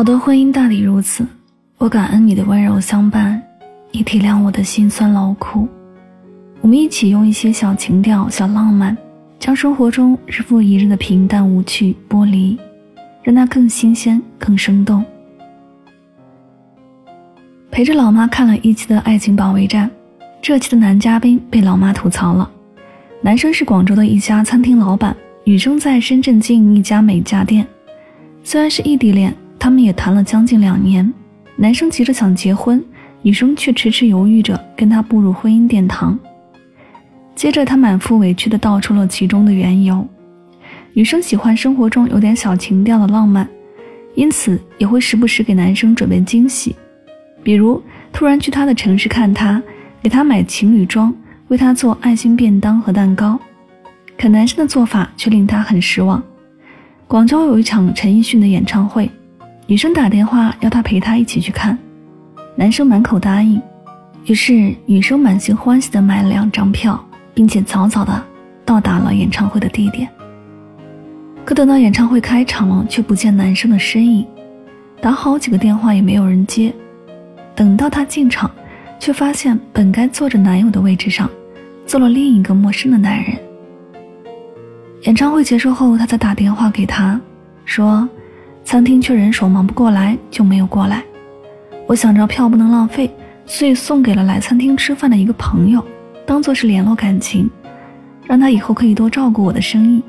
好多婚姻大抵如此，我感恩你的温柔相伴，你体谅我的辛酸劳苦，我们一起用一些小情调、小浪漫，将生活中日复一日的平淡无趣剥离，让它更新鲜、更生动。陪着老妈看了一期的《爱情保卫战》，这期的男嘉宾被老妈吐槽了。男生是广州的一家餐厅老板，女生在深圳经营一家美甲店，虽然是异地恋。他们也谈了将近两年，男生急着想结婚，女生却迟迟犹豫着跟他步入婚姻殿堂。接着，他满腹委屈地道出了其中的缘由。女生喜欢生活中有点小情调的浪漫，因此也会时不时给男生准备惊喜，比如突然去他的城市看他，给他买情侣装，为他做爱心便当和蛋糕。可男生的做法却令他很失望。广州有一场陈奕迅的演唱会。女生打电话要他陪她一起去看，男生满口答应，于是女生满心欢喜地买了两张票，并且早早地到达了演唱会的地点。可等到演唱会开场了，却不见男生的身影，打好几个电话也没有人接。等到她进场，却发现本该坐着男友的位置上，坐了另一个陌生的男人。演唱会结束后，她再打电话给他，说。餐厅缺人手，忙不过来就没有过来。我想着票不能浪费，所以送给了来餐厅吃饭的一个朋友，当做是联络感情，让他以后可以多照顾我的生意。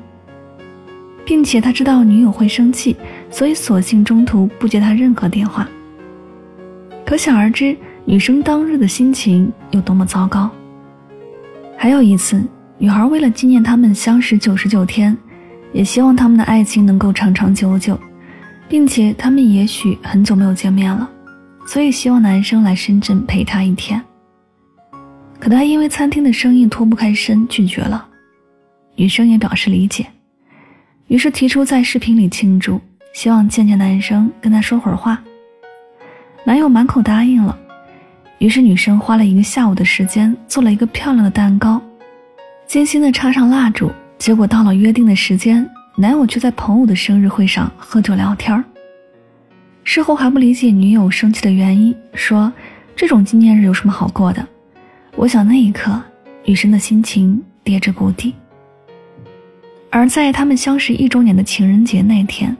并且他知道女友会生气，所以索性中途不接他任何电话。可想而知，女生当日的心情有多么糟糕。还有一次，女孩为了纪念他们相识九十九天，也希望他们的爱情能够长长久久。并且他们也许很久没有见面了，所以希望男生来深圳陪她一天。可他因为餐厅的生意脱不开身，拒绝了。女生也表示理解，于是提出在视频里庆祝，希望见见男生，跟他说会儿话。男友满口答应了，于是女生花了一个下午的时间做了一个漂亮的蛋糕，精心的插上蜡烛。结果到了约定的时间。男友却在朋友的生日会上喝酒聊天事后还不理解女友生气的原因，说这种纪念日有什么好过的？我想那一刻，女生的心情跌至谷底。而在他们相识一周年的情人节那天，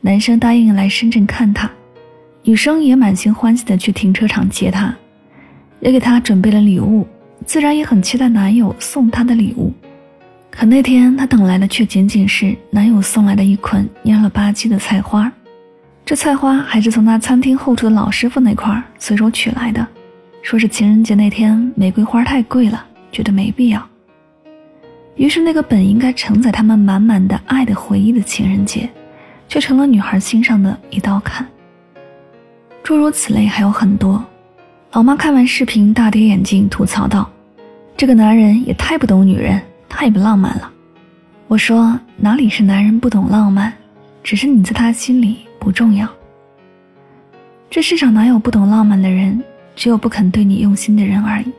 男生答应来深圳看她，女生也满心欢喜的去停车场接他，也给他准备了礼物，自然也很期待男友送她的礼物。可那天，她等来的却仅仅是男友送来的一捆蔫了吧唧的菜花，这菜花还是从他餐厅后厨的老师傅那块儿随手取来的，说是情人节那天玫瑰花太贵了，觉得没必要。于是，那个本应该承载他们满满的爱的回忆的情人节，却成了女孩心上的一道坎。诸如此类还有很多。老妈看完视频大跌眼镜，吐槽道：“这个男人也太不懂女人。”太不浪漫了，我说哪里是男人不懂浪漫，只是你在他心里不重要。这世上哪有不懂浪漫的人，只有不肯对你用心的人而已。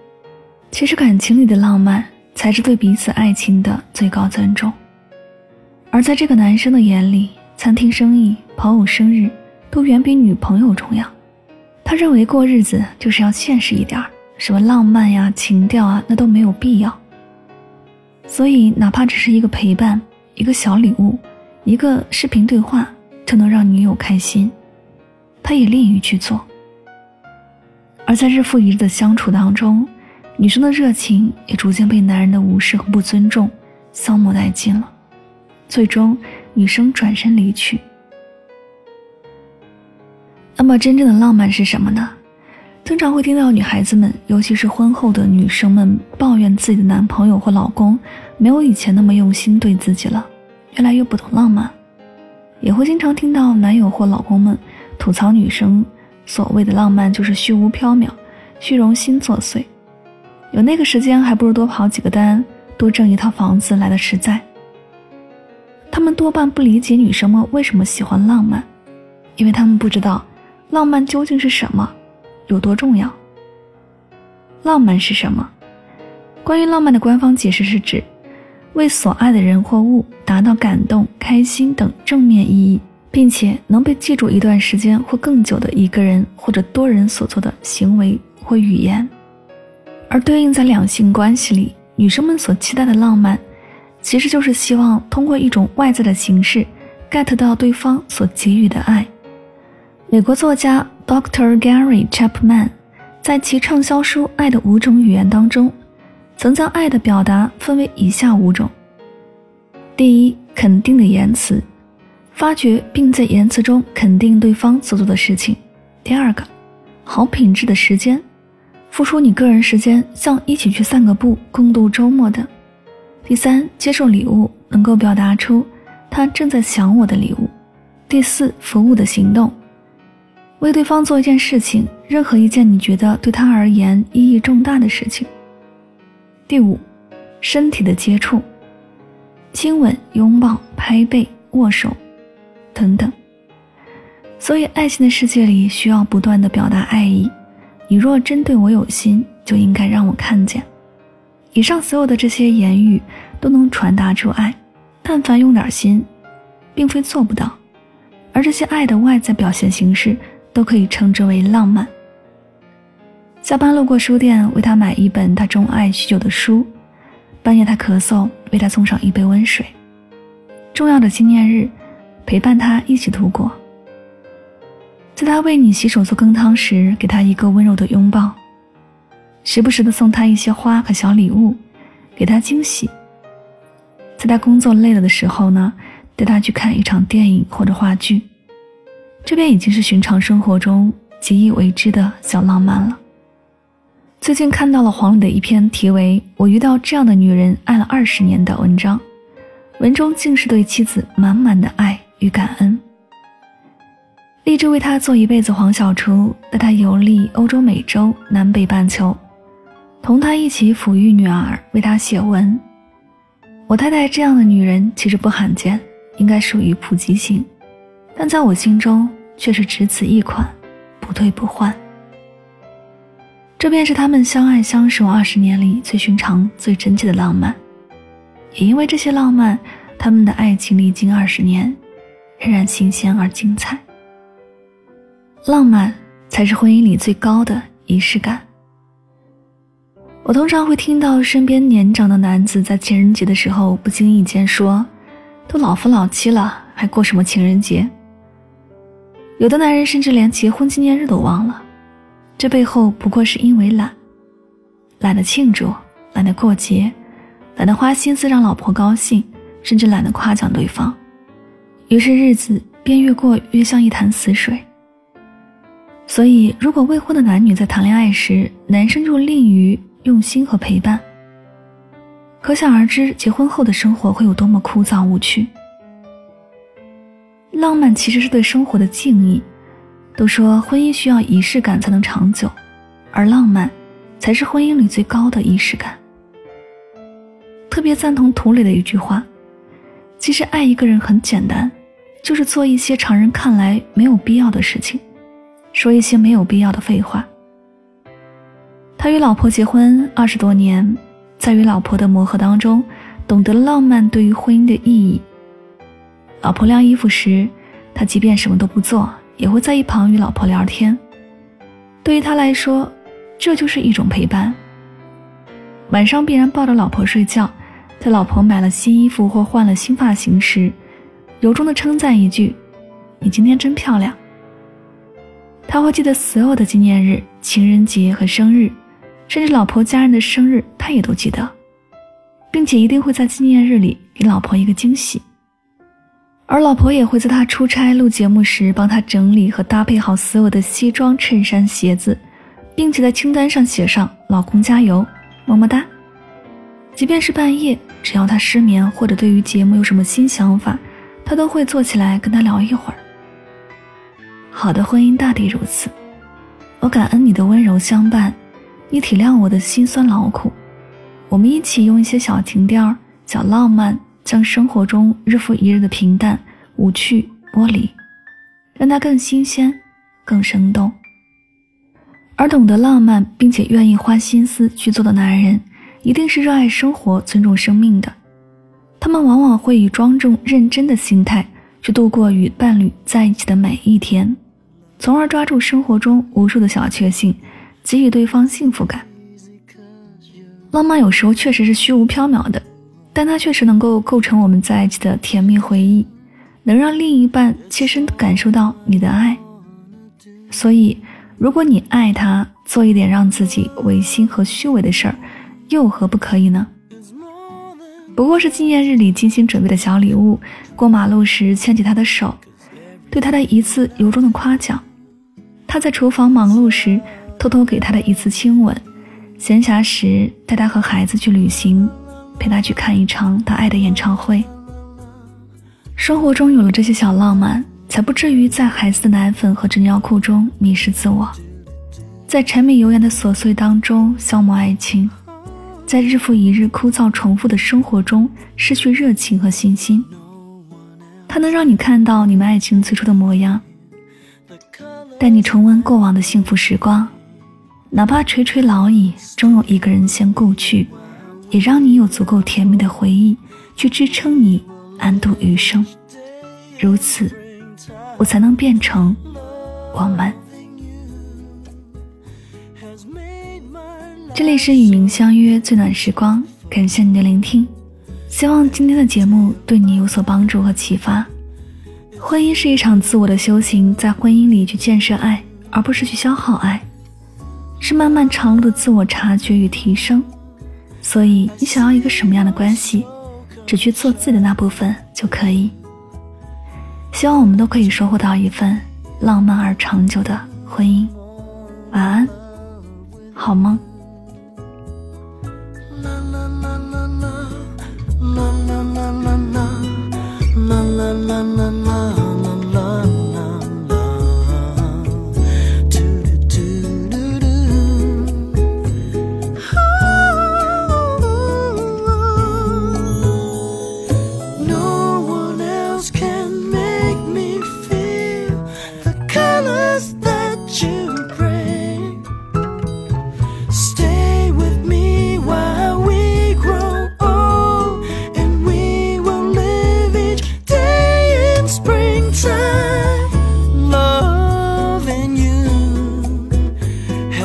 其实感情里的浪漫，才是对彼此爱情的最高尊重。而在这个男生的眼里，餐厅生意、朋友生日，都远比女朋友重要。他认为过日子就是要现实一点什么浪漫呀、情调啊，那都没有必要。所以，哪怕只是一个陪伴，一个小礼物，一个视频对话，就能让女友开心，他也乐于去做。而在日复一日的相处当中，女生的热情也逐渐被男人的无视和不尊重消磨殆尽了。最终，女生转身离去。那么，真正的浪漫是什么呢？经常会听到女孩子们，尤其是婚后的女生们抱怨自己的男朋友或老公没有以前那么用心对自己了，越来越不懂浪漫。也会经常听到男友或老公们吐槽女生所谓的浪漫就是虚无缥缈、虚荣心作祟，有那个时间还不如多跑几个单、多挣一套房子来的实在。他们多半不理解女生们为什么喜欢浪漫，因为他们不知道浪漫究竟是什么。有多重要？浪漫是什么？关于浪漫的官方解释是指为所爱的人或物达到感动、开心等正面意义，并且能被记住一段时间或更久的一个人或者多人所做的行为或语言。而对应在两性关系里，女生们所期待的浪漫，其实就是希望通过一种外在的形式，get 到对方所给予的爱。美国作家。Doctor Gary Chapman 在其畅销书《爱的五种语言》当中，曾将爱的表达分为以下五种：第一，肯定的言辞，发掘并在言辞中肯定对方所做的事情；第二个，好品质的时间，付出你个人时间，像一起去散个步、共度周末的；第三，接受礼物，能够表达出他正在想我的礼物；第四，服务的行动。为对方做一件事情，任何一件你觉得对他而言意义重大的事情。第五，身体的接触，亲吻、拥抱、拍背、握手，等等。所以，爱情的世界里需要不断的表达爱意。你若真对我有心，就应该让我看见。以上所有的这些言语都能传达出爱，但凡用点心，并非做不到。而这些爱的外在表现形式。都可以称之为浪漫。下班路过书店，为他买一本他钟爱许久的书；半夜他咳嗽，为他送上一杯温水；重要的纪念日，陪伴他一起度过；在他为你洗手做羹汤时，给他一个温柔的拥抱；时不时的送他一些花和小礼物，给他惊喜；在他工作累了的时候呢，带他去看一场电影或者话剧。这便已经是寻常生活中极以为之的小浪漫了。最近看到了黄磊的一篇题为《我遇到这样的女人爱了二十年》的文章，文中竟是对妻子满满的爱与感恩，立志为她做一辈子黄小厨，带她游历欧洲、美洲、南北半球，同她一起抚育女儿，为她写文。我太太这样的女人其实不罕见，应该属于普及型。但在我心中却是只此一款，不退不换。这便是他们相爱相守二十年里最寻常、最真切的浪漫。也因为这些浪漫，他们的爱情历经二十年，仍然新鲜而精彩。浪漫才是婚姻里最高的仪式感。我通常会听到身边年长的男子在情人节的时候不经意间说：“都老夫老妻了，还过什么情人节？”有的男人甚至连结婚纪念日都忘了，这背后不过是因为懒，懒得庆祝，懒得过节，懒得花心思让老婆高兴，甚至懒得夸奖对方，于是日子便越过越像一潭死水。所以，如果未婚的男女在谈恋爱时，男生就吝于用心和陪伴，可想而知，结婚后的生活会有多么枯燥无趣。浪漫其实是对生活的敬意。都说婚姻需要仪式感才能长久，而浪漫才是婚姻里最高的仪式感。特别赞同涂磊的一句话：“其实爱一个人很简单，就是做一些常人看来没有必要的事情，说一些没有必要的废话。”他与老婆结婚二十多年，在与老婆的磨合当中，懂得了浪漫对于婚姻的意义。老婆晾衣服时，他即便什么都不做，也会在一旁与老婆聊天。对于他来说，这就是一种陪伴。晚上必然抱着老婆睡觉，在老婆买了新衣服或换了新发型时，由衷的称赞一句：“你今天真漂亮。”他会记得所有的纪念日、情人节和生日，甚至老婆家人的生日，他也都记得，并且一定会在纪念日里给老婆一个惊喜。而老婆也会在他出差录节目时帮他整理和搭配好所有的西装、衬衫、鞋子，并且在清单上写上“老公加油，么么哒”。即便是半夜，只要他失眠或者对于节目有什么新想法，他都会坐起来跟他聊一会儿。好的婚姻大抵如此，我感恩你的温柔相伴，你体谅我的辛酸劳苦，我们一起用一些小情调、小浪漫。将生活中日复一日的平淡、无趣剥离，让它更新鲜、更生动。而懂得浪漫并且愿意花心思去做的男人，一定是热爱生活、尊重生命的。他们往往会以庄重认真的心态去度过与伴侣在一起的每一天，从而抓住生活中无数的小确幸，给予对方幸福感。浪漫有时候确实是虚无缥缈的。但它确实能够构成我们在一起的甜蜜回忆，能让另一半切身感受到你的爱。所以，如果你爱他，做一点让自己违心和虚伪的事儿，又何不可以呢？不过是纪念日里精心准备的小礼物，过马路时牵起他的手，对他的一次由衷的夸奖；他在厨房忙碌时，偷偷给他的一次亲吻；闲暇时带他和孩子去旅行。陪他去看一场他爱的演唱会。生活中有了这些小浪漫，才不至于在孩子的奶粉和纸尿裤中迷失自我，在柴米油盐的琐碎当中消磨爱情，在日复一日枯燥重复的生活中失去热情和信心。它能让你看到你们爱情最初的模样，带你重温过往的幸福时光，哪怕垂垂老矣，终有一个人先故去。也让你有足够甜蜜的回忆去支撑你安度余生，如此，我才能变成我们。这里是与您相约最暖时光，感谢您的聆听，希望今天的节目对你有所帮助和启发。婚姻是一场自我的修行，在婚姻里去建设爱，而不是去消耗爱，是漫漫长路的自我察觉与提升。所以，你想要一个什么样的关系，只去做自己的那部分就可以。希望我们都可以收获到一份浪漫而长久的婚姻。晚安，好梦。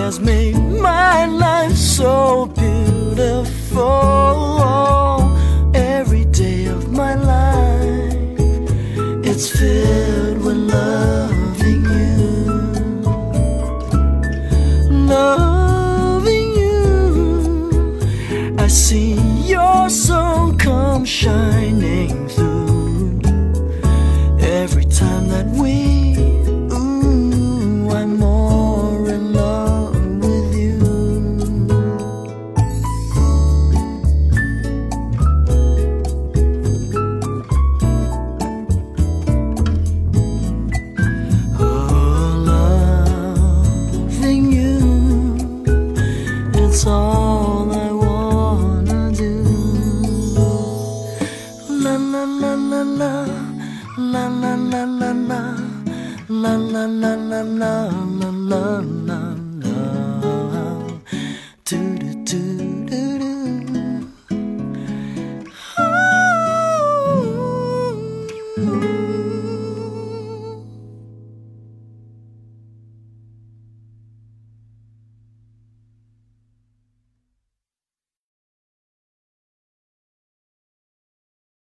has made my life so beautiful. Every day of my life, it's filled. 啦啦啦啦啦啦啦啦啦啦啦啦